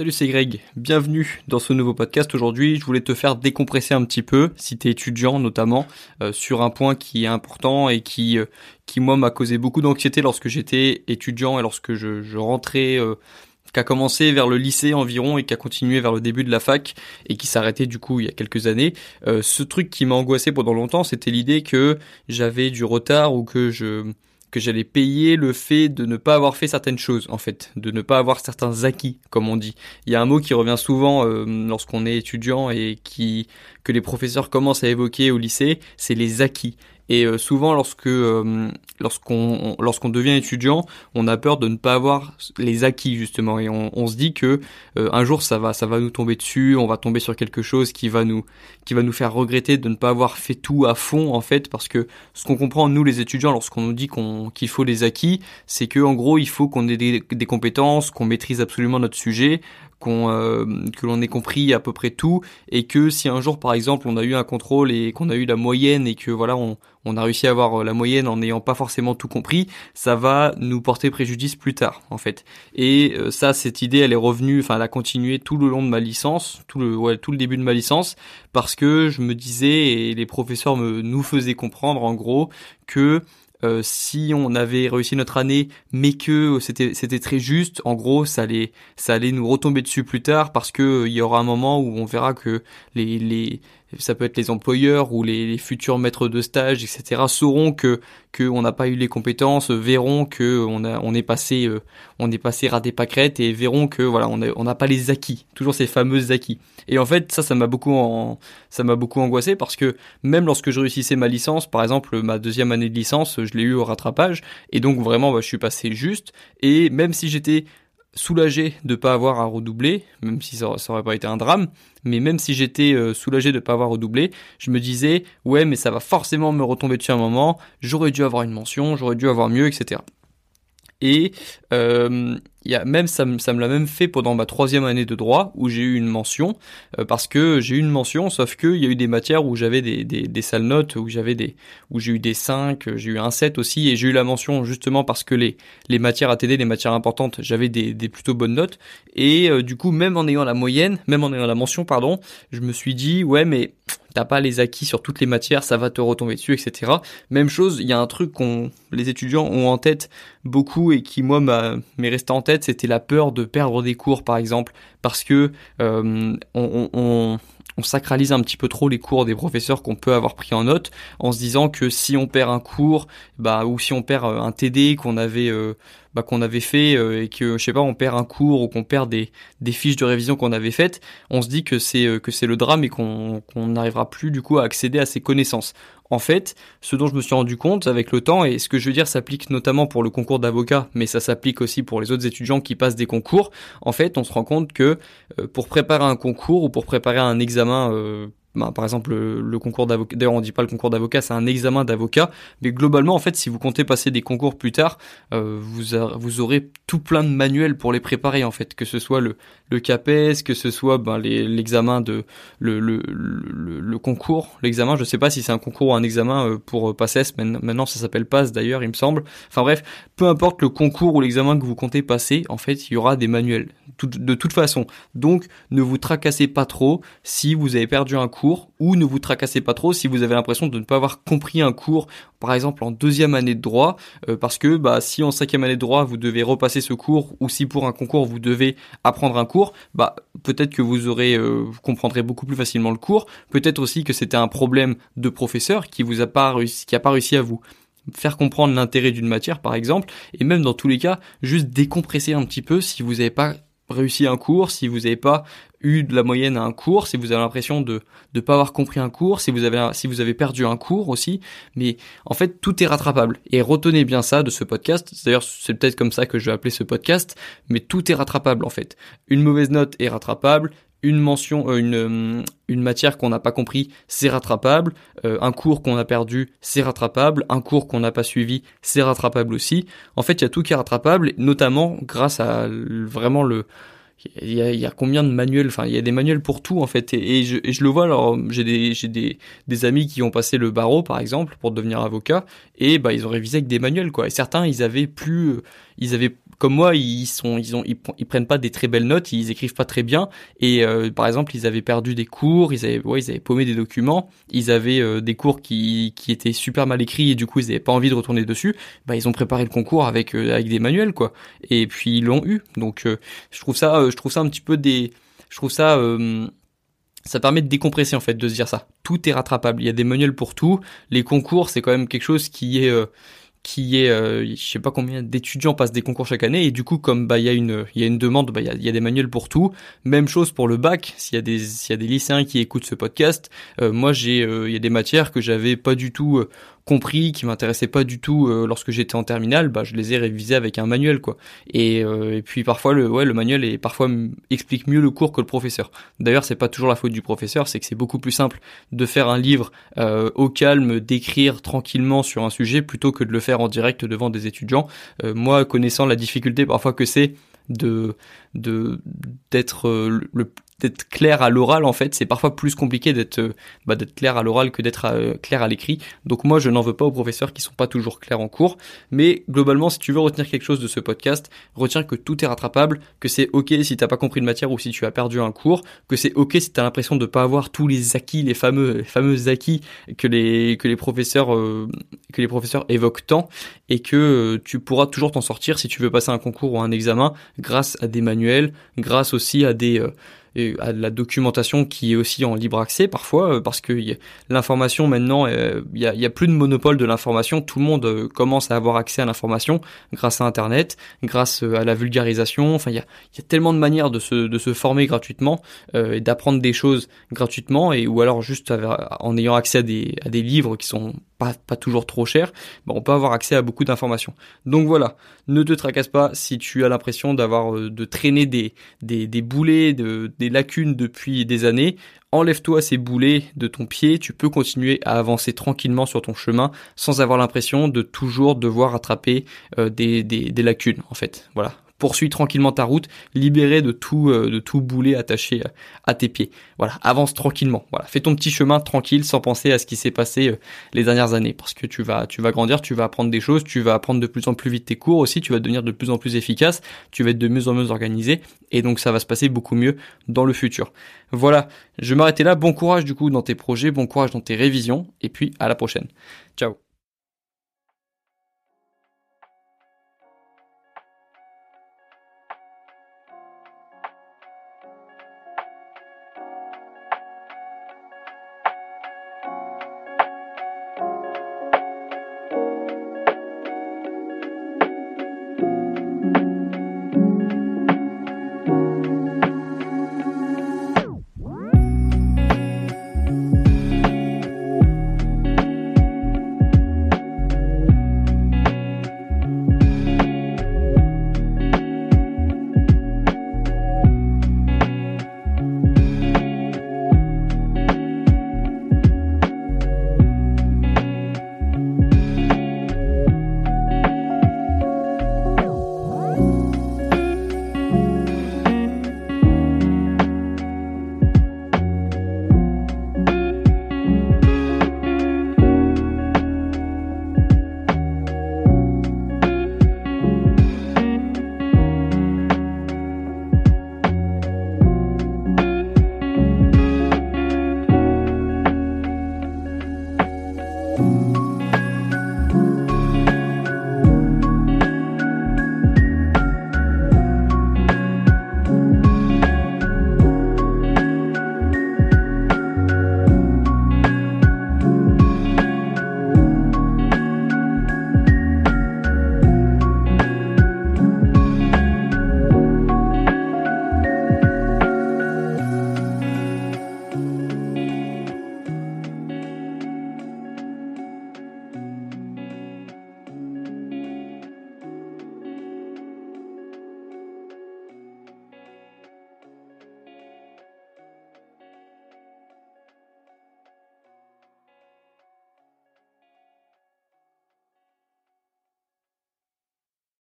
Salut, c'est Greg. Bienvenue dans ce nouveau podcast. Aujourd'hui, je voulais te faire décompresser un petit peu, si tu es étudiant notamment, euh, sur un point qui est important et qui, euh, qui moi, m'a causé beaucoup d'anxiété lorsque j'étais étudiant et lorsque je, je rentrais, euh, qui a commencé vers le lycée environ et qui a continué vers le début de la fac et qui s'arrêtait du coup il y a quelques années. ce truc qui m'a angoissé pendant longtemps, c'était l'idée que j'avais du retard ou que je que j'allais payer le fait de ne pas avoir fait certaines choses, en fait, de ne pas avoir certains acquis, comme on dit. Il y a un mot qui revient souvent euh, lorsqu'on est étudiant et qui que les professeurs commencent à évoquer au lycée, c'est les acquis. Et euh, souvent, lorsque euh, lorsqu'on lorsqu'on devient étudiant, on a peur de ne pas avoir les acquis justement, et on, on se dit que euh, un jour ça va ça va nous tomber dessus, on va tomber sur quelque chose qui va nous qui va nous faire regretter de ne pas avoir fait tout à fond en fait, parce que ce qu'on comprend nous les étudiants lorsqu'on nous dit qu'on qu'il faut les acquis, c'est que en gros il faut qu'on ait des, des compétences, qu'on maîtrise absolument notre sujet, euh, que l'on ait compris à peu près tout et que si un jour par exemple on a eu un contrôle et qu'on a eu la moyenne et que voilà on, on a réussi à avoir euh, la moyenne en n'ayant pas forcément tout compris, ça va nous porter préjudice plus tard en fait. Et euh, ça cette idée elle est revenue enfin elle a continué tout le long de ma licence, tout le ouais, tout le début de ma licence parce que je me disais et les professeurs me nous faisaient comprendre en gros que euh, si on avait réussi notre année, mais que c'était c'était très juste, en gros, ça allait ça allait nous retomber dessus plus tard parce que euh, il y aura un moment où on verra que les les ça peut être les employeurs ou les, futurs maîtres de stage, etc. sauront que qu'on n'a pas eu les compétences, verront que on a on est passé euh, on est passé ras des pâquerettes et verront que voilà on n'a on pas les acquis, toujours ces fameux acquis. Et en fait ça ça m'a beaucoup ça m'a beaucoup angoissé parce que même lorsque je réussissais ma licence, par exemple ma deuxième année de licence, je l'ai eu au rattrapage et donc vraiment bah, je suis passé juste et même si j'étais soulagé de pas avoir à redoubler, même si ça, ça aurait pas été un drame, mais même si j'étais euh, soulagé de pas avoir redoublé, je me disais ouais mais ça va forcément me retomber dessus un moment, j'aurais dû avoir une mention, j'aurais dû avoir mieux, etc. Et euh, y a même ça, ça me l'a même fait pendant ma troisième année de droit où j'ai eu une mention euh, parce que j'ai eu une mention sauf que il y a eu des matières où j'avais des, des, des sales notes où j'avais des où j'ai eu des 5 j'ai eu un 7 aussi et j'ai eu la mention justement parce que les les matières ATD les matières importantes j'avais des, des plutôt bonnes notes. Et euh, du coup même en ayant la moyenne même en ayant la mention pardon je me suis dit ouais mais t'as pas les acquis sur toutes les matières, ça va te retomber dessus, etc. Même chose, il y a un truc qu'on les étudiants ont en tête beaucoup et qui moi m'est resté en tête, c'était la peur de perdre des cours par exemple, parce que euh, on, sacralise un petit peu trop les cours des professeurs qu'on peut avoir pris en note en se disant que si on perd un cours bah ou si on perd euh, un TD qu'on avait euh, bah, qu'on avait fait euh, et que je sais pas on perd un cours ou qu'on perd des, des fiches de révision qu'on avait faites on se dit que c'est que c'est le drame et qu'on n'arrivera plus du coup à accéder à ces connaissances. En fait, ce dont je me suis rendu compte avec le temps, et ce que je veux dire s'applique notamment pour le concours d'avocat, mais ça s'applique aussi pour les autres étudiants qui passent des concours, en fait, on se rend compte que pour préparer un concours ou pour préparer un examen euh, bah, par exemple le, concours d'avocat d'ailleurs on dit pas le concours d'avocat c'est un examen d'avocat. Mais globalement en fait si vous comptez passer des concours plus tard euh, vous vous aurez tout plein de manuels pour les préparer en fait. Que ce soit le le CAPES que ce soit ben, l'examen de le, le, le, concours l'examen. Je sais pas si c'est un concours ou un examen euh, pour PASSES maintenant ça s'appelle PASS d'ailleurs il me semble. Enfin bref peu importe le concours ou l'examen que vous comptez passer en fait il y aura des manuels. De toute façon. Donc ne vous tracassez pas trop. Si vous avez perdu un cours ou ne vous tracassez pas trop si vous avez l'impression de ne pas avoir compris un cours, par exemple en deuxième année de droit, euh, parce que bah, si en cinquième année de droit vous devez repasser ce cours, ou si pour un concours vous devez apprendre un cours, bah peut-être que vous aurez, euh, comprendrez beaucoup plus facilement le cours. Peut-être aussi que c'était un problème de professeur qui vous a pas réussi, qui a pas réussi à vous faire comprendre l'intérêt d'une matière par exemple et même dans tous les cas juste décompresser un petit peu si vous n'avez pas réussi un cours, si vous n'avez pas eu de la moyenne à un cours, si vous avez l'impression de ne pas avoir compris un cours, si vous avez si vous avez perdu un cours aussi, mais en fait tout est rattrapable. Et retenez bien ça de ce podcast. D'ailleurs, c'est peut-être comme ça que je vais appeler ce podcast, mais tout est rattrapable en fait. Une mauvaise note est rattrapable, une mention, euh, une, euh, une matière qu'on n'a pas compris, c'est rattrapable. Euh, un cours qu'on a perdu, c'est rattrapable. Un cours qu'on n'a pas suivi, c'est rattrapable aussi. En fait, il y a tout qui est rattrapable, notamment grâce à vraiment le il y, a, y a, combien de manuels enfin il y a des manuels pour tout en fait et, je, et je, le vois alors j'ai des j'ai des, des amis qui ont passé le barreau par exemple pour devenir avocat et bah ils ont révisé avec des manuels quoi et certains ils avaient plus ils avaient comme moi, ils sont, ils ont, ils, prennent pas des très belles notes, ils écrivent pas très bien. Et euh, par exemple, ils avaient perdu des cours, ils avaient, ouais, ils avaient paumé des documents, ils avaient euh, des cours qui, qui étaient super mal écrits et du coup ils avaient pas envie de retourner dessus. Bah ils ont préparé le concours avec euh, avec des manuels quoi. Et puis ils l'ont eu. Donc je trouve ça, je trouve ça un petit peu des, je trouve ça ça permet de décompresser en fait de se dire ça. Tout est rattrapable. Il y a des manuels pour tout. Les concours, c'est quand même quelque chose qui est qui est, euh, je sais pas combien d'étudiants passent des concours chaque année et du coup comme bah il y a une il y a une demande, bah il y a, des manuels pour tout. Même chose pour le bac. S'il y a des s'il y a des lycéens qui écoutent ce podcast, euh, moi j'ai euh, il y a des matières que j'avais pas du tout euh, compris, qui m'intéressaient pas du tout euh, lorsque j'étais en terminale, bah je les ai révisés avec un manuel quoi. Et, euh, et puis parfois le ouais le manuel est parfois explique mieux le cours que le professeur. D'ailleurs c'est pas toujours la faute du professeur, c'est que c'est beaucoup plus simple de faire un livre euh, au calme, d'écrire tranquillement sur un sujet plutôt que de le faire en direct devant des étudiants. moi connaissant la difficulté parfois que c'est de de d'être le d'être clair à l'oral en fait c'est parfois plus compliqué d'être euh, bah, d'être clair à l'oral que d'être euh, clair à l'écrit. Donc moi je n'en veux pas aux professeurs qui sont pas toujours clairs en cours. Mais globalement si tu veux retenir quelque chose de ce podcast retiens que tout est rattrapable que c'est ok si t'as pas compris de matière ou si tu as perdu un cours que c'est ok si t'as l'impression de pas avoir tous les acquis les fameux les fameux acquis que les que les professeurs euh, que les professeurs évoquent tant et que tu pourras toujours t'en sortir si tu veux passer un concours ou un examen grâce à des manuels grâce aussi à des et à la documentation qui est aussi en libre accès parfois euh, parce que l'information maintenant euh, il y, a, y, a, plus de monopole de l'information. Tout le monde euh, commence à avoir accès à l'information grâce à internet grâce à la vulgarisation. Enfin il y a, y a, tellement de manières de se, de se former gratuitement et d'apprendre des choses gratuitement et ou alors juste en ayant accès à des, à des livres qui sont pas, toujours trop chers bon, on peut avoir accès à beaucoup d'informations. Donc voilà ne te tracasse pas si tu as l'impression d'avoir de traîner des, des, des boulets de des lacunes depuis des années, enlève-toi ces boulets de ton pied, tu peux continuer à avancer tranquillement sur ton chemin sans avoir l'impression de toujours devoir attraper euh, des, des, des lacunes en fait. Voilà, poursuis tranquillement ta route, libéré de tout euh, de tout boulet attaché à tes pieds. Voilà, avance tranquillement. Voilà, fais ton petit chemin tranquille sans penser à ce qui s'est passé euh, les dernières années parce que tu vas tu vas grandir, tu vas apprendre des choses, tu vas apprendre de plus en plus vite tes cours aussi, tu vas devenir de plus en plus efficace, tu vas être de mieux en mieux organisé et donc ça va se passer beaucoup mieux dans le futur. Voilà, je vais m'arrêter là. Bon courage du coup dans tes projets, bon courage dans tes révisions et puis à la prochaine. Ciao.